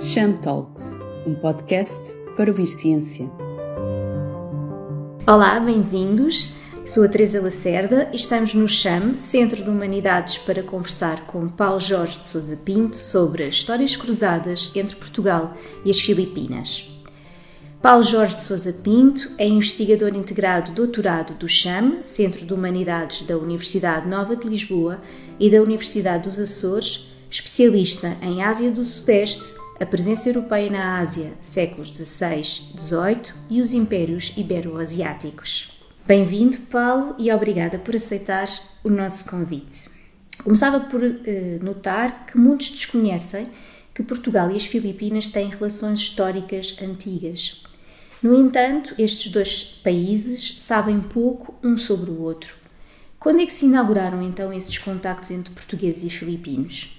Cham Talks, um podcast para ouvir ciência. Olá, bem-vindos. Sou a Teresa Lacerda e estamos no CHAM, Centro de Humanidades, para conversar com Paulo Jorge de Sousa Pinto sobre as histórias cruzadas entre Portugal e as Filipinas. Paulo Jorge de Sousa Pinto é investigador integrado doutorado do CHAM, Centro de Humanidades da Universidade Nova de Lisboa e da Universidade dos Açores, especialista em Ásia do Sudeste, a presença europeia na Ásia, séculos XVI, XVIII e os impérios ibero-asiáticos. Bem-vindo, Paulo, e obrigada por aceitar o nosso convite. Começava por eh, notar que muitos desconhecem que Portugal e as Filipinas têm relações históricas antigas. No entanto, estes dois países sabem pouco um sobre o outro. Quando é que se inauguraram então esses contactos entre portugueses e filipinos?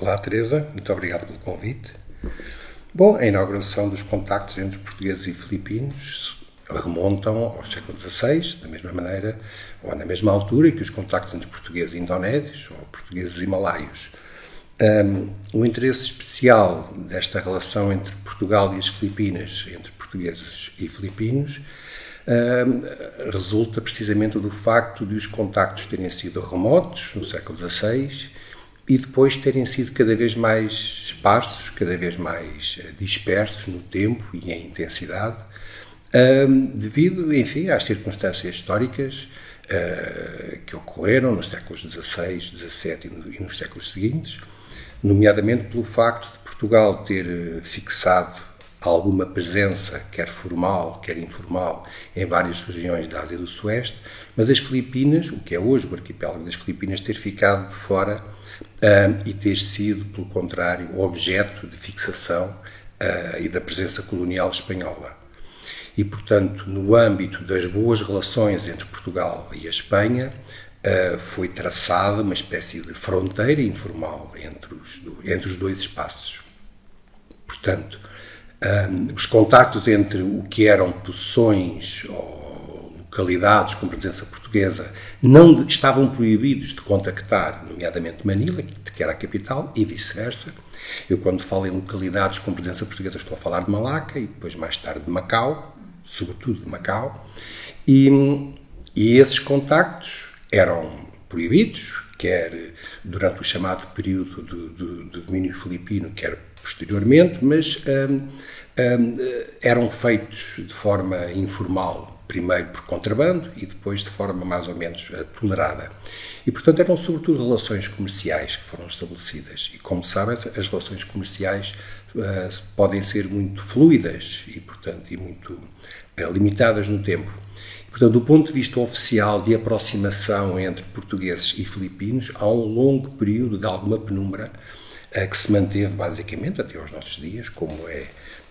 Olá, Teresa, muito obrigado pelo convite. Bom, a inauguração dos contactos entre portugueses e filipinos remontam ao século XVI, da mesma maneira, ou na mesma altura que os contactos entre portugueses e indonésios, ou portugueses e malaios. Um, o interesse especial desta relação entre Portugal e as Filipinas, entre portugueses e filipinos, um, resulta precisamente do facto de os contactos terem sido remotos no século XVI e depois terem sido cada vez mais esparsos, cada vez mais eh, dispersos no tempo e em intensidade, devido, enfim, às circunstâncias históricas uh, que ocorreram nos séculos XVI, XVII e nos séculos seguintes, nomeadamente pelo facto de Portugal ter eh, fixado alguma presença, quer formal, quer informal, em várias regiões da Ásia do Sueste, mas as Filipinas, o que é hoje o arquipélago das Filipinas, ter ficado de fora uh, e ter sido, pelo contrário, objeto de fixação uh, e da presença colonial espanhola. E, portanto, no âmbito das boas relações entre Portugal e a Espanha, uh, foi traçada uma espécie de fronteira informal entre os, entre os dois espaços. Portanto, um, os contactos entre o que eram posições ou localidades com presença portuguesa não estavam proibidos de contactar, nomeadamente Manila, que era a capital, e vice-versa. Eu, quando falo em localidades com presença portuguesa, estou a falar de Malaca e depois, mais tarde, de Macau, sobretudo de Macau. E, e esses contactos eram proibidos, quer durante o chamado período do, do, do domínio filipino, quer posteriormente, mas hum, hum, eram feitos de forma informal primeiro por contrabando e depois de forma mais ou menos uh, tolerada. E, portanto, eram sobretudo relações comerciais que foram estabelecidas. E, como sabem, as relações comerciais uh, podem ser muito fluidas e, portanto, e muito uh, limitadas no tempo. E, portanto, do ponto de vista oficial de aproximação entre portugueses e filipinos, há um longo período de alguma penumbra que se manteve basicamente até aos nossos dias, como é,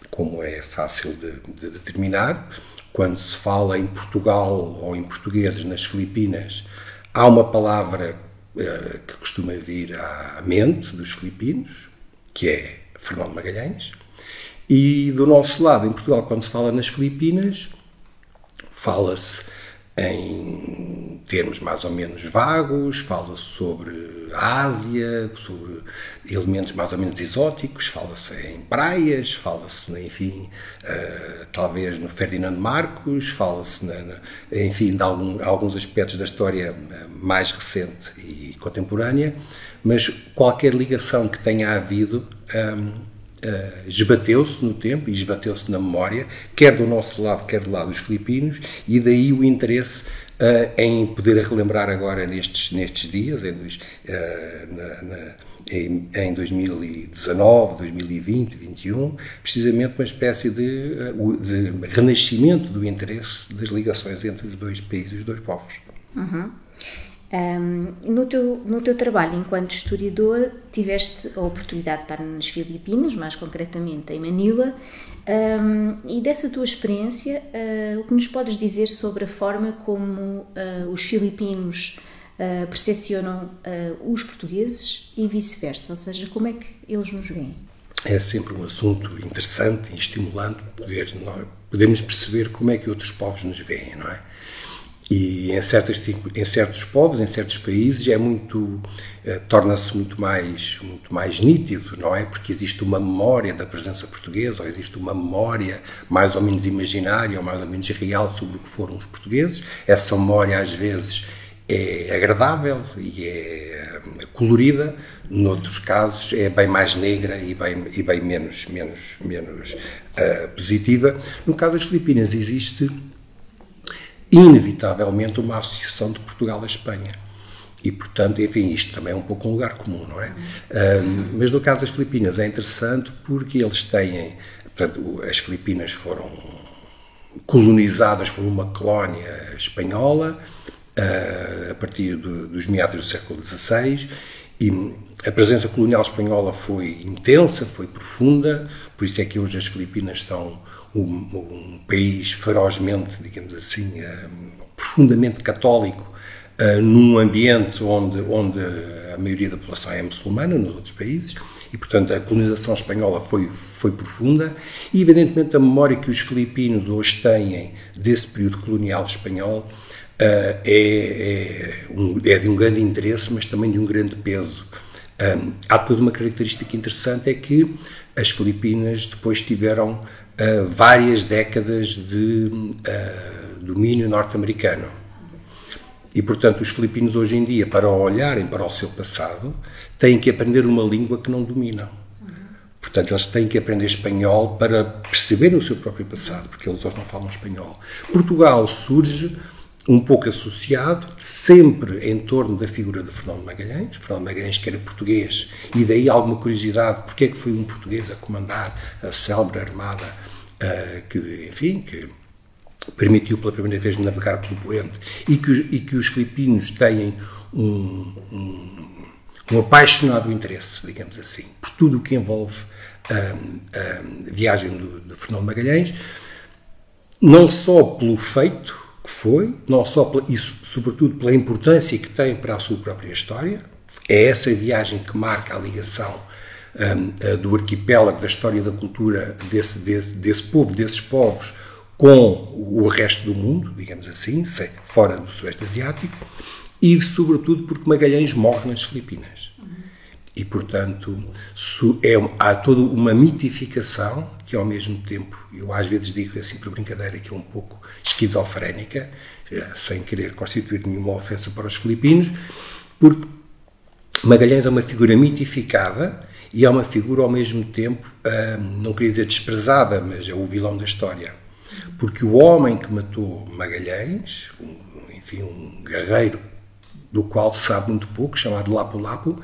como é fácil de, de determinar quando se fala em Portugal ou em portugueses nas Filipinas, há uma palavra uh, que costuma vir à mente dos filipinos, que é Fernando Magalhães. E do nosso lado, em Portugal, quando se fala nas Filipinas, fala-se em termos mais ou menos vagos, fala-se sobre a Ásia, sobre elementos mais ou menos exóticos, fala-se em praias, fala-se, enfim, uh, talvez no Ferdinando Marcos, fala-se, enfim, de algum, alguns aspectos da história eh, mais recente e contemporânea, mas qualquer ligação que tenha havido um, ehm, uh, esbateu-se no tempo e esbateu-se na memória, quer do nosso lado, quer do lado dos filipinos, e daí o interesse uh, em poder relembrar agora nestes, nestes dias, em, uh, na, na, em, em 2019, 2020, 2021, precisamente uma espécie de, de renascimento do interesse das ligações entre os dois países, os dois povos. Uhum. Um, no, teu, no teu trabalho enquanto historiador, tiveste a oportunidade de estar nas Filipinas, mais concretamente em Manila, um, e dessa tua experiência, uh, o que nos podes dizer sobre a forma como uh, os filipinos uh, percepcionam os portugueses e vice-versa, ou seja, como é que eles nos veem? É sempre um assunto interessante e estimulante poder, nós, podermos perceber como é que outros povos nos veem, não é? E em, certas, em certos povos, em certos países, é muito eh, torna-se muito mais muito mais nítido, não é? Porque existe uma memória da presença portuguesa, ou existe uma memória mais ou menos imaginária ou mais ou menos real sobre o que foram os portugueses. Essa memória às vezes é agradável e é eh, colorida, noutros casos é bem mais negra e bem, e bem menos, menos, menos uh, positiva. No caso das Filipinas existe inevitavelmente uma associação de Portugal à Espanha. E, portanto, enfim, isto também é um pouco um lugar comum, não é? Mas no caso das Filipinas é interessante porque eles têm. Portanto, as Filipinas foram colonizadas por uma colónia espanhola uh, a partir do, dos meados do século XVI e a presença colonial espanhola foi intensa, foi profunda, por isso é que hoje as Filipinas são um, um país ferozmente, digamos assim, uh, profundamente católico, uh, num ambiente onde, onde a maioria da população é muçulmana, nos outros países, e, portanto, a colonização espanhola foi, foi profunda, e, evidentemente, a memória que os filipinos hoje têm desse período colonial espanhol uh, é, é, um, é, de um grande interesse, mas também de um grande peso. Há depois uma característica interessante, é que as Filipinas depois tiveram uh, várias décadas de uh, domínio norte-americano. E, portanto, os filipinos hoje em dia, para olharem para o seu passado, têm que aprender uma língua que não dominam. Portanto, eles têm que aprender espanhol para perceberem o seu próprio passado, porque eles hoje não falam espanhol. Portugal surge um pouco associado, sempre em torno da figura de Fernando Magalhães, Fernando Magalhães que era português, e daí alguma curiosidade, porque é que foi um português a comandar a célebre armada uh, que, enfim, que permitiu pela primeira vez navegar pelo Poente, e que, e que os filipinos têm um, um, um, apaixonado interesse, digamos assim, por tudo o que envolve a, a viagem do, de Fernando Magalhães, não só pelo feito que foi, não só pela, e sobretudo pela importância que tem para a sua própria história. É essa viagem que marca a ligação um, do arquipélago, da história da cultura desse, desse, povo, desses povos, com o resto do mundo, digamos assim, fora do Sudeste Asiático, e sobretudo porque Magalhães morre nas Filipinas. E, portanto, é, há toda uma mitificação que, ao mesmo tempo, eu às vezes digo assim por brincadeira, que é um pouco esquizofrénica, eh, sem querer constituir nenhuma ofensa para os filipinos, porque Magalhães é uma figura mitificada e é uma figura, ao mesmo tempo, hum, não queria dizer desprezada, mas é o vilão da história. Porque o homem que matou Magalhães, um, enfim, um guerreiro do qual se sabe muito pouco, chamado Lapu Lapu,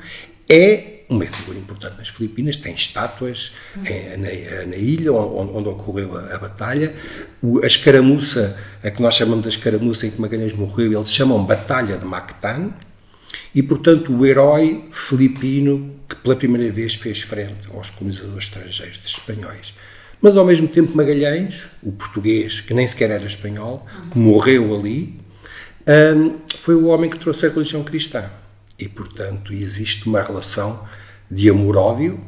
é uma figura importante nas Filipinas, tem estátuas é, na, na, ilha onde, onde ocorreu a, a, batalha. O, a escaramuça, a que nós chamamos de escaramuça em que Magalhães morreu, eles chamam Batalha de Mactan, e portanto o herói filipino que pela primeira vez fez frente aos colonizadores estrangeiros, espanhóis. Mas ao mesmo tempo Magalhães, o português, que nem sequer era espanhol, que morreu ali, um, foi o homem que trouxe a religião cristã. E, portanto, existe uma relação de amor-ódio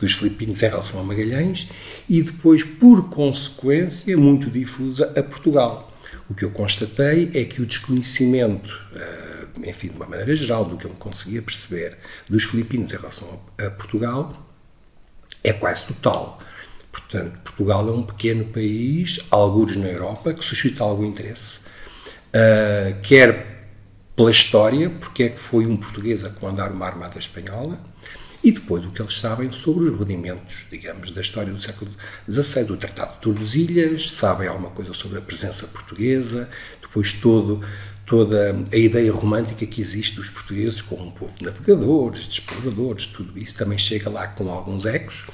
dos filipinos em relação a Magalhães e depois, por consequência, muito difusa a Portugal. O que eu constatei é que o desconhecimento, ah, enfim, de uma maneira geral, do que eu conseguia perceber dos filipinos em relação a Portugal, é quase total. Portanto, Portugal é um pequeno país, alguns na Europa, que suscita algum interesse, uh, quer pela história, porque é que foi um português a comandar uma armada espanhola, e depois o que eles sabem sobre os rudimentos, digamos, da história do século XVI, do Tratado de Tordesilhas, sabem alguma coisa sobre a presença portuguesa, depois todo, toda a ideia romântica que existe dos portugueses como um povo de navegadores, de exploradores, tudo isso também chega lá com alguns ecos,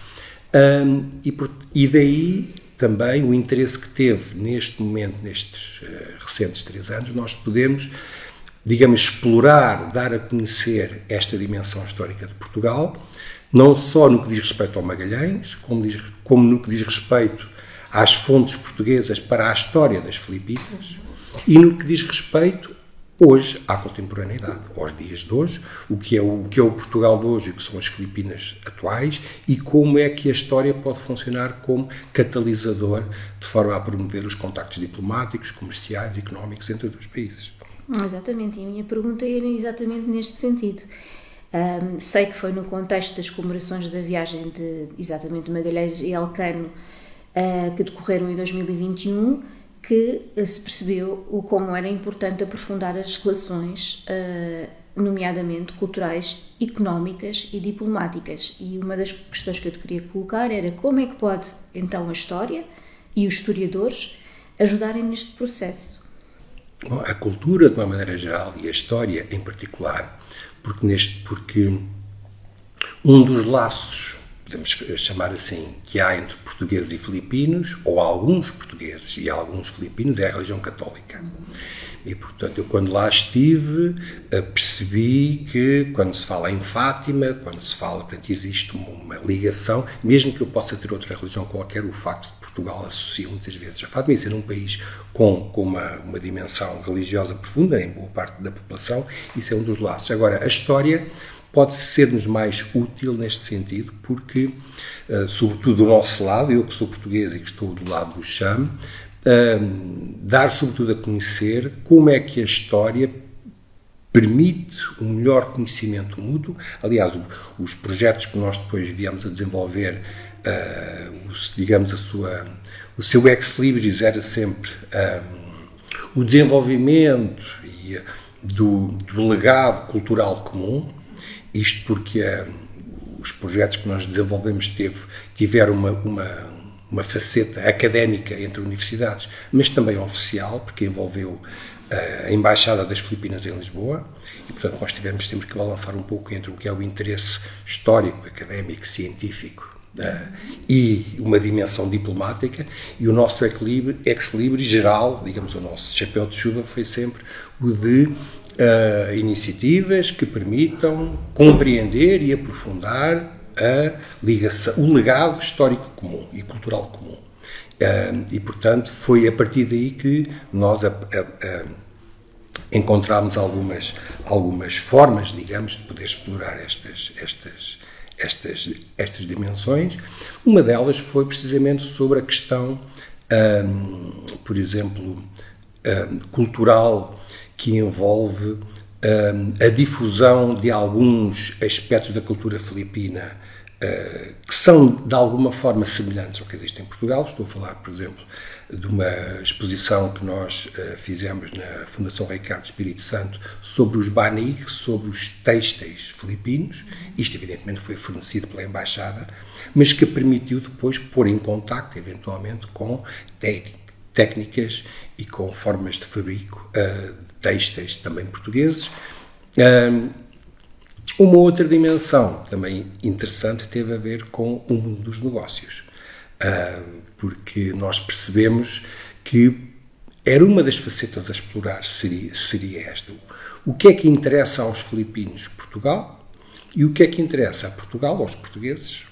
um, e, por, e daí também o interesse que teve neste momento, nestes uh, recentes três anos, nós podemos digamos, explorar, dar a conhecer esta dimensão histórica de Portugal, não só no que diz respeito ao Magalhães, como, diz, como no que diz respeito às fontes portuguesas para a história das Filipinas e no que diz respeito hoje à contemporaneidade, aos dias de hoje, o que, é o, o que é o Portugal de hoje e o que são as Filipinas atuais e como é que a história pode funcionar como catalisador de forma a promover os contactos diplomáticos, comerciais e económicos entre os dois países. Exatamente, e a minha pergunta era exatamente neste sentido. Um, sei que foi no contexto das comemorações da viagem de exatamente Magalhães e Alcano uh, que decorreram em 2021 que se percebeu o como era importante aprofundar as relações, uh, nomeadamente culturais, económicas e diplomáticas. E uma das questões que eu te queria colocar era como é que pode então a história e os historiadores ajudarem neste processo. Bom, a cultura de uma maneira geral e a história em particular porque, neste, porque um dos laços, podemos chamar assim, que há entre portugueses e filipinos, ou alguns portugueses e alguns filipinos, é a religião católica. E, portanto, eu quando lá estive, eh, percebi que quando se fala em Fátima, quando se fala, portanto, existe uma ligação, mesmo que eu possa ter outra religião qualquer, o facto de Portugal associa muitas vezes a Fátima e ser um país com, com uma, uma dimensão religiosa profunda em boa parte da população, isso é um dos laços. Agora, a história pode ser-nos mais útil neste sentido, porque, uh, sobretudo do nosso lado, eu que sou português e que estou do lado do chame, uh, dar sobretudo a conhecer como é que a história permite um melhor conhecimento mútuo. Aliás, os projetos que nós depois viemos a desenvolver uh, digamos, a sua, o seu ex-libris era sempre ah, o desenvolvimento e, do, do, legado cultural comum, isto porque os projetos que nós desenvolvemos teve, tiveram uma, uma, uma faceta académica entre universidades, mas também oficial, porque envolveu a Embaixada das Filipinas em Lisboa, e portanto nós tivemos sempre que balançar um pouco entre o que é o interesse histórico, académico, científico e uma dimensão diplomática, e o nosso ex-libris geral, digamos, o nosso chapéu de chuva foi sempre o de uh, iniciativas que permitam compreender e aprofundar a ligação, o legado histórico comum e cultural comum. Uh, e, portanto, foi a partir daí que nós a, a, a, encontramos algumas, algumas formas, digamos, de poder explorar estas, estas, estas, estas dimensões. Uma delas foi precisamente sobre a questão, um, por exemplo, um, cultural que envolve um, a difusão de alguns aspectos da cultura filipina que são de alguma forma semelhantes ao que existe em Portugal. Estou a falar, por exemplo, de uma exposição que nós uh, fizemos na Fundação Ricardo Espírito Santo sobre os banig, sobre os têxteis filipinos. Isto, evidentemente, foi fornecido pela Embaixada, mas que permitiu depois pôr em contacto, eventualmente, com técnicas e com formas de fabrico uh, de têxteis também portugueses. Uma outra dimensão também interessante teve a ver com o mundo dos negócios. Uh, porque nós percebemos que era uma das facetas a explorar, seria, seria esta. O que é que interessa aos filipinos Portugal e o que é que interessa a Portugal, aos portugueses,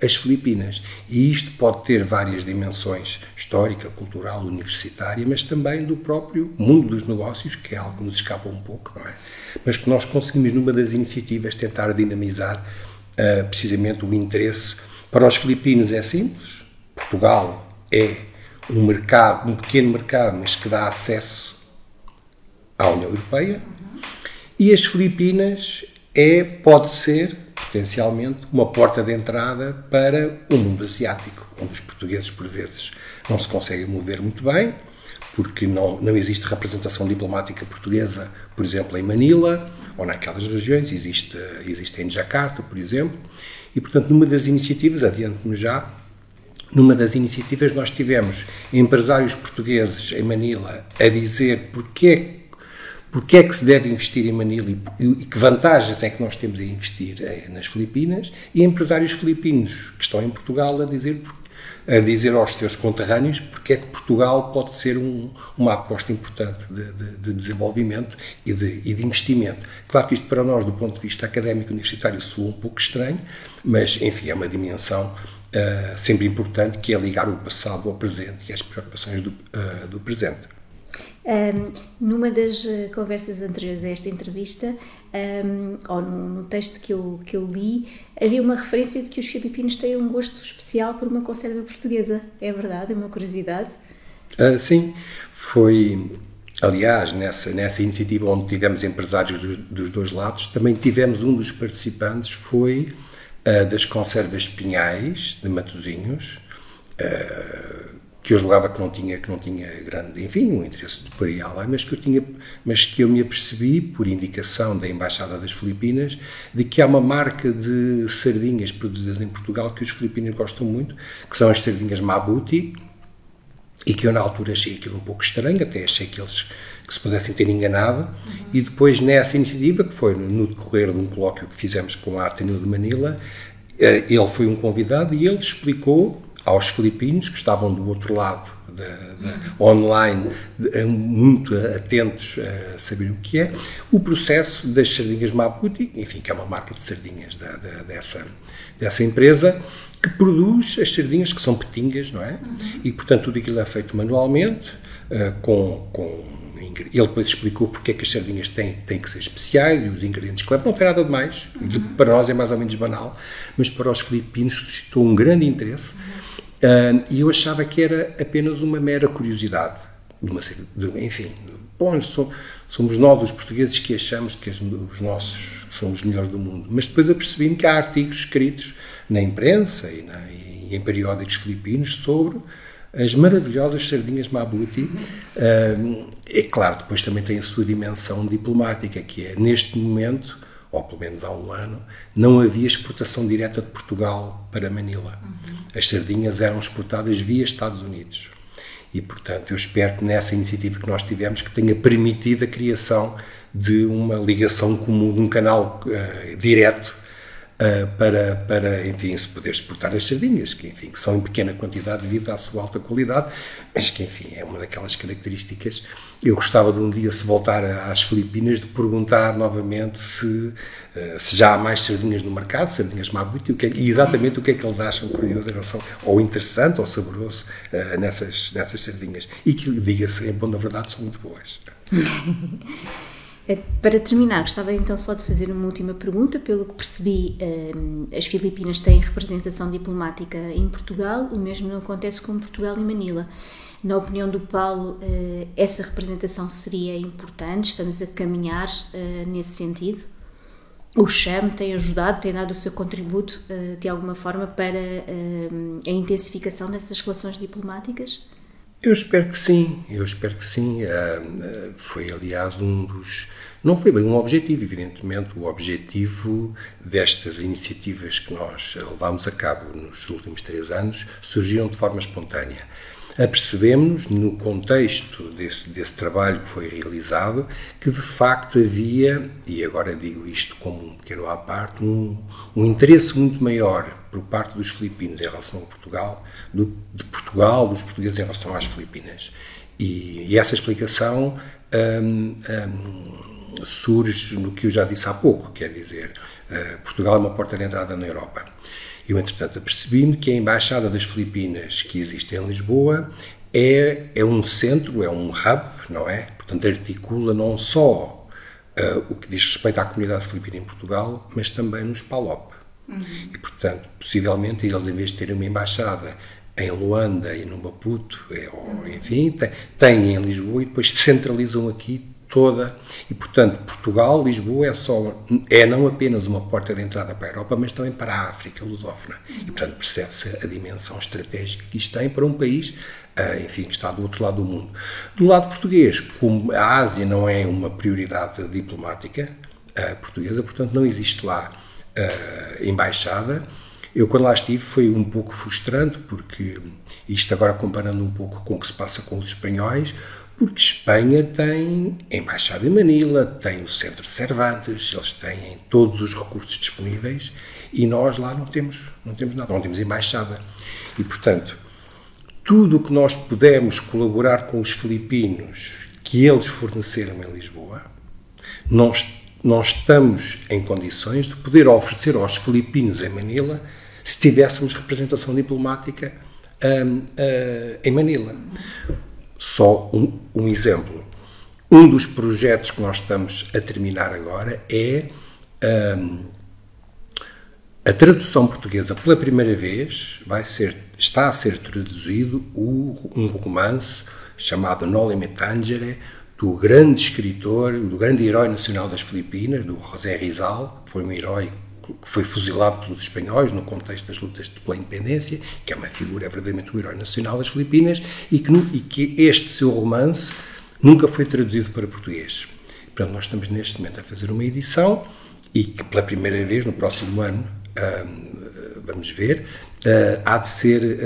as Filipinas. E isto pode ter várias dimensões histórica, cultural, universitária, mas também do próprio mundo dos negócios, que é algo que nos escapa um pouco, não é? Mas que nós conseguimos, numa das iniciativas, tentar dinamizar uh, precisamente o interesse para os filipinos é simples. Portugal é um mercado, um pequeno mercado, mas que dá acesso à União Europeia. E as Filipinas é, pode ser, potencialmente, uma porta de entrada para o mundo asiático, onde os portugueses, por vezes, não se conseguem mover muito bem, porque não, não existe representação diplomática portuguesa, por exemplo, em Manila ou naquelas regiões, existe, existe em Jakarta, por exemplo, e, portanto, numa das iniciativas, adiante-me já, numa das iniciativas nós tivemos empresários portugueses em Manila a dizer porque, porque é que se deve investir em Manila e, e que vantagens é que nós temos em investir eh, nas Filipinas, e empresários filipinos que estão em Portugal a dizer a dizer aos seus conterrâneos porque é que Portugal pode ser um, uma aposta importante de, de, de desenvolvimento e de, e de, investimento. Claro que isto para nós, do ponto de vista académico universitário, soa um pouco estranho, mas, enfim, é uma dimensão uh, sempre importante que é ligar o passado ao presente e às preocupações do, uh, do presente. Um, numa das eh, conversas anteriores a esta entrevista, um, ou no, no, texto que eu, que eu li, havia uma referência de que os filipinos têm um gosto especial por uma conserva portuguesa. É verdade? É uma curiosidade? Uh, sim, foi. Aliás, nessa, nessa iniciativa onde tivemos empresários dos, dos dois lados, também tivemos um dos participantes, foi uh, das conservas Pinhais, de Matozinhos, uh, que eu julgava que não tinha que não tinha grande enfim um interesse de pôr lá mas que eu tinha mas que eu me apercebi por indicação da embaixada das Filipinas de que há uma marca de sardinhas produzidas em Portugal que os filipinos gostam muito que são as sardinhas Mabuti e que eu na altura achei aquilo um pouco estranho até achei que eles que se pudessem ter enganado uhum. e depois nessa iniciativa que foi no decorrer de um colóquio que fizemos com a Ateneu de Manila eh, ele foi um convidado e ele explicou aos filipinos que estavam do outro lado da, da, online, de, muito atentos a saber o que é, o processo das sardinhas Maputi, enfim, que é uma marca de sardinhas da, dessa, dessa empresa, que produz as sardinhas que são petingas, não é? Uhum. E, portanto, tudo aquilo é feito manualmente, uh, com, com ele depois explicou porque é que as sardinhas têm, têm que ser especiais e os ingredientes que levam. Não tem nada de mais. Uhum. Para nós é mais ou menos banal, mas para os filipinos suscitou um grande interesse. Uhum. E eu achava que era apenas uma mera curiosidade. De uma, de, enfim, bom, somos nós os portugueses que achamos que os nossos são os melhores do mundo. Mas depois apercebi-me que há artigos escritos na imprensa e, na, e, em periódicos filipinos sobre as maravilhosas sardinhas Mabuti. É claro, depois também tem a sua dimensão diplomática, que é, neste momento, ou pelo menos há um ano, não havia exportação direta de Portugal para Manila. Uhum. As sardinhas eram exportadas via Estados Unidos. E, portanto, eu espero que nessa iniciativa que nós tivemos, que tenha permitido a criação de uma ligação comum, de um canal uh, direto uh, para, para, enfim, se poder exportar as sardinhas, que, enfim, que são em pequena quantidade devido à sua alta qualidade, mas que, enfim, é uma daquelas características. Eu gostava de um dia, se voltar às Filipinas, de perguntar novamente se, uh, se já há mais sardinhas no mercado, sardinhas Mabuti, é, e exatamente o que é que eles acham curioso em relação, ou interessante, ou saboroso uh, nessas, nessas sardinhas. E que, diga-se, em bom da verdade, são muito boas. Eh, para terminar, gostava então só de fazer uma última pergunta. Pelo que percebi, eh, as Filipinas têm representação diplomática em Portugal, o mesmo não acontece com Portugal e Manila. Na opinião do Paulo, eh, essa representação seria importante? Estamos a caminhar nesse sentido? O CHAM tem ajudado, tem dado o seu contributo de alguma forma para a intensificação dessas relações diplomáticas? Eu espero que sim, eu espero que sim. Foi, aliás, um dos não foi bem um objetivo, evidentemente. O objetivo destas iniciativas que nós levámos a cabo nos últimos três anos surgiram de forma espontânea. Apercebemos, no contexto desse, desse trabalho que foi realizado, que de facto havia, e agora digo isto como um pequeno à parte, um, um interesse muito maior por parte dos filipinos em relação a Portugal, do, de Portugal, dos portugueses em relação às Filipinas. E, e essa explicação hum, hum, surge no que eu já disse há pouco, quer dizer, uh, Portugal é uma porta de entrada na Europa. Eu, entretanto, apercebi-me que a Embaixada das Filipinas, que existe em Lisboa, é, é um centro, é um hub, não é? Portanto, articula não só uh, o que diz respeito à comunidade filipina em Portugal, mas também nos PALOP. Uhum. E, portanto, possivelmente, eles, em vez de terem uma embaixada em Luanda e no Maputo, é, ou, enfim, têm em Lisboa e depois centralizam aqui toda. E, portanto, Portugal, Lisboa, é, só, é não apenas uma porta de entrada para a Europa, mas também para a África lusófona. E, portanto, percebe-se a dimensão estratégica que isto tem para um país, uh, enfim, que está do outro lado do mundo. Do lado português, como a Ásia não é uma prioridade diplomática uh, portuguesa, portanto, não existe lá uh, embaixada. Eu, quando lá estive, foi um pouco frustrante, porque isto agora comparando um pouco com o que se passa com os espanhóis, porque Espanha tem embaixada em Manila, tem o centro Cervantes, eles têm todos os recursos disponíveis e nós lá não temos, não temos nada, não temos embaixada. E, portanto, tudo o que nós pudermos colaborar com os filipinos que eles forneceram em Lisboa, nós, nós estamos em condições de poder oferecer aos filipinos em Manila se tivéssemos representação diplomática um, uh, em Manila. Só um, um exemplo. Um dos projetos que nós estamos a terminar agora é um, a tradução portuguesa pela primeira vez vai ser está a ser traduzido o, um romance chamado Noli Tangere do grande escritor, do grande herói nacional das Filipinas, do José Rizal, que foi um herói que foi fuzilado pelos espanhóis no contexto das lutas pela independência, que é uma figura verdadeiramente o herói nacional das Filipinas, e que, e que este seu romance nunca foi traduzido para português. Portanto, nós estamos neste momento a fazer uma edição e que pela primeira vez no próximo ano, vamos ver, há de ser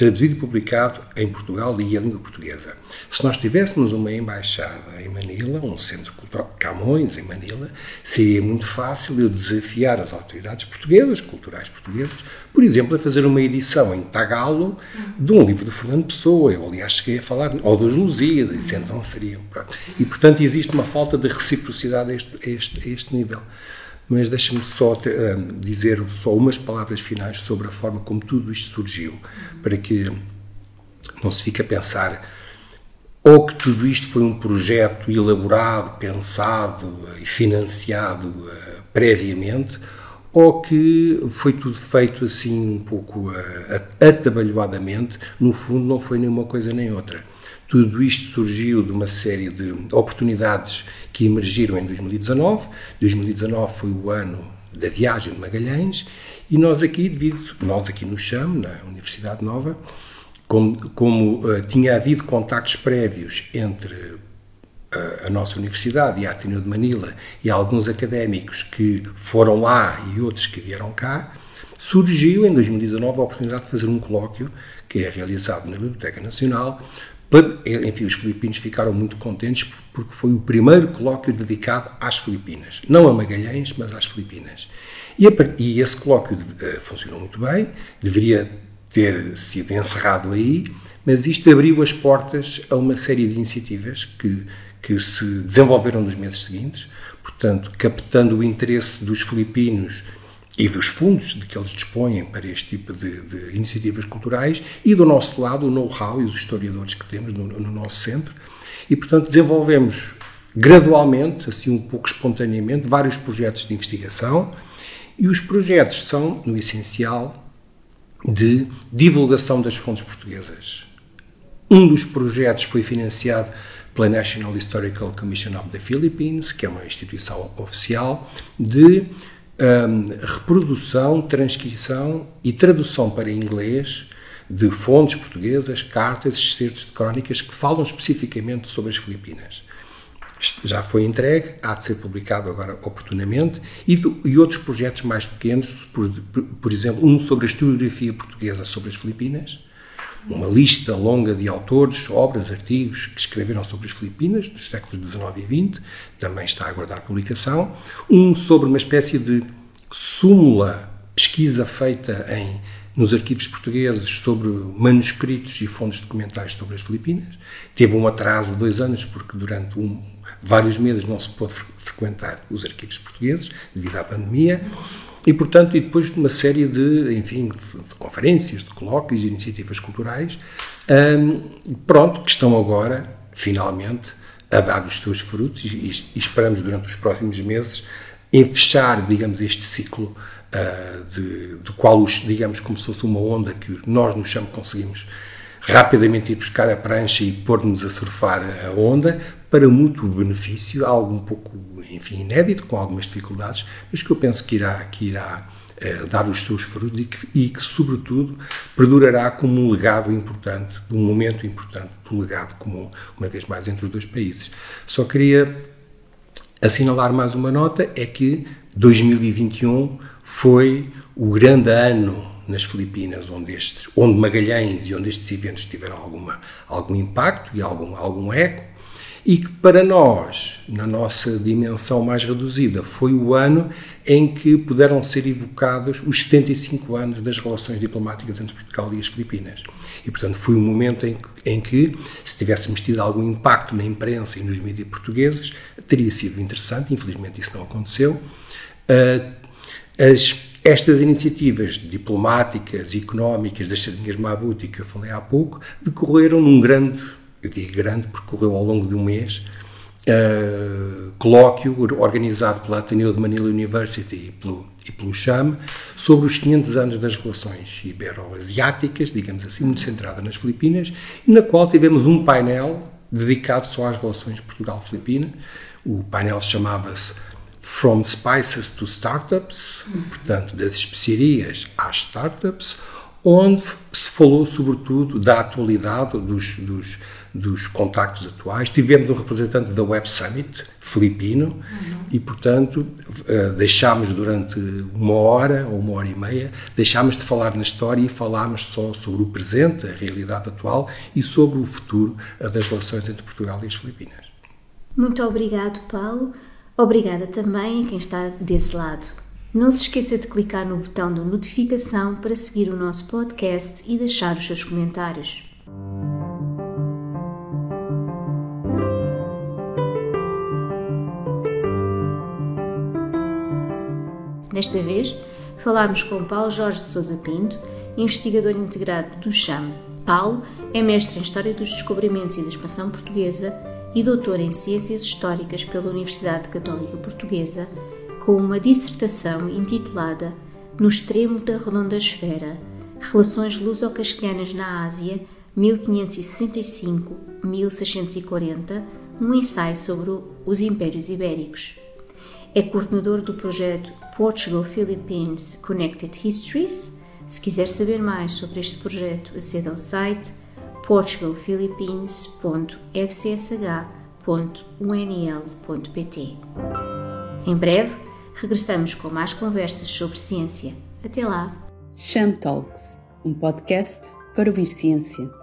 traduzido e publicado em Portugal e em língua portuguesa. Se nós tivéssemos uma embaixada em Manila, um centro cultural, Camões em Manila, seria muito fácil eu desafiar as autoridades portuguesas, culturais portuguesas, por exemplo, a fazer uma edição em Tagalo de um livro de Fernando Pessoa, eu aliás cheguei a falar, ou dos Lusíadas, então seriam. Pronto. E portanto existe uma falta de reciprocidade a este, a este, a este nível mas deixa-me só uh, dizer só umas palavras finais sobre a forma como tudo isto surgiu, para que não se fique a pensar ou que tudo isto foi um projeto elaborado, pensado e financiado uh, previamente, ou que foi tudo feito assim um pouco uh, atabalhoadamente, no fundo não foi nenhuma coisa nem outra. Tudo isto surgiu de uma série de oportunidades que emergiram em 2019. 2019 foi o ano da viagem de Magalhães e nós aqui, devido, nós aqui no CHAM, na Universidade Nova, como, como uh, tinha havido contactos prévios entre uh, a nossa universidade e a Ateneu de Manila e alguns académicos que foram lá e outros que vieram cá, surgiu em 2019 a oportunidade de fazer um colóquio que é realizado na Biblioteca Nacional enfim, os filipinos ficaram muito contentes porque foi o primeiro colóquio dedicado às Filipinas. Não a Magalhães, mas às Filipinas. E, a, e esse colóquio uh, funcionou muito bem, deveria ter sido encerrado aí, mas isto abriu as portas a uma série de iniciativas que, que se desenvolveram nos meses seguintes, portanto, captando o interesse dos filipinos e dos fundos de que eles dispõem para este tipo de, de iniciativas culturais e do nosso lado o know-how e os historiadores que temos no, no, nosso centro e portanto desenvolvemos gradualmente, assim um pouco espontaneamente, vários projetos de investigação e os projetos são, no essencial, de divulgação das fontes portuguesas. Um dos projetos foi financiado pela National Historical Commission of the Philippines, que é uma instituição oficial de um, reprodução, transcrição e tradução para inglês de fontes portuguesas, cartas, excertos de crónicas que falam especificamente sobre as Filipinas. Já foi entregue, há de ser publicado agora oportunamente, e, do, e outros projetos mais pequenos, por, por, exemplo, um sobre a historiografia portuguesa sobre as Filipinas, uma lista longa de autores, obras, artigos que escreveram sobre as Filipinas dos séculos XIX e XX, também está a aguardar publicação. Um sobre uma espécie de súmula, pesquisa feita em, nos arquivos portugueses sobre manuscritos e fontes documentais sobre as Filipinas. Teve um atraso de dois anos, porque durante um, vários meses não se pôde frequentar os arquivos portugueses, devido à pandemia. E, portanto, e depois de uma série de, enfim, de, de conferências, de colóquios e iniciativas culturais, um, pronto, que estão agora, finalmente, a dar os seus frutos e, e esperamos durante os próximos meses em fechar, digamos, este ciclo uh, de, do qual, os, digamos, como se fosse uma onda que nós no chão conseguimos rapidamente ir buscar a prancha e pôr-nos a surfar a onda para mútuo benefício, algo um pouco, enfim, inédito, com algumas dificuldades, mas que eu penso que irá, que irá eh, dar os seus frutos e que, e que, sobretudo, perdurará como um legado importante, um momento importante do legado comum, uma vez mais, entre os dois países. Só queria assinalar mais uma nota, é que 2021 foi o grande ano nas Filipinas, onde, estes, onde Magalhães e onde estes eventos tiveram alguma, algum impacto e algum, algum eco, e que para nós, na nossa dimensão mais reduzida, foi o ano em que puderam ser evocados os 75 anos das relações diplomáticas entre Portugal e as Filipinas. E, portanto, foi um momento em que, em que, se tivéssemos tido algum impacto na imprensa e nos mídias portugueses, teria sido interessante, infelizmente isso não aconteceu. Uh, as, estas iniciativas diplomáticas e económicas das sardinhas Mabuti, que eu falei há pouco, decorreram num grande, eu digo grande porque correu ao longo de um mês, uh, colóquio organizado pela Ateneu de Manila University e pelo, e pelo CHAM sobre os 500 anos das relações ibero-asiáticas, digamos assim, muito centrada nas Filipinas, na qual tivemos um painel dedicado só às relações Portugal-Filipina. O painel chamava-se From Spices to Startups, portanto, das especiarias às startups, onde se falou sobretudo da atualidade dos, dos, dos contactos atuais. Tivemos um representante da Web Summit, filipino, uhum. e, portanto, eh, deixámos durante uma hora ou uma hora e meia, deixámos de falar na história e falámos só sobre o presente, a realidade atual e sobre o futuro das relações entre Portugal e as Filipinas. Muito obrigado, Paulo. Obrigada também a quem está desse lado. Não se esqueça de clicar no botão de notificação para seguir o nosso podcast e deixar os seus comentários. Desta vez, falámos com Paulo Jorge de Souza Pinto, investigador integrado do CHAM. Paulo é mestre em História dos Descobrimentos e da Expansão Portuguesa e doutor em Ciências Históricas pela Universidade Católica Portuguesa com uma dissertação intitulada No extremo da redonda esfera, Relações luso-castelhanas na Ásia, 1565-1640, um ensaio sobre os Impérios Ibéricos. É coordenador do projeto Portugal Philippines Connected Histories. Se quiser saber mais sobre este projeto, aceda ao site portugalphilippines.fcsh.unl.pt. Em breve, regressamos com mais conversas sobre ciência. Até lá! Cham Talks, um podcast para ouvir ciência.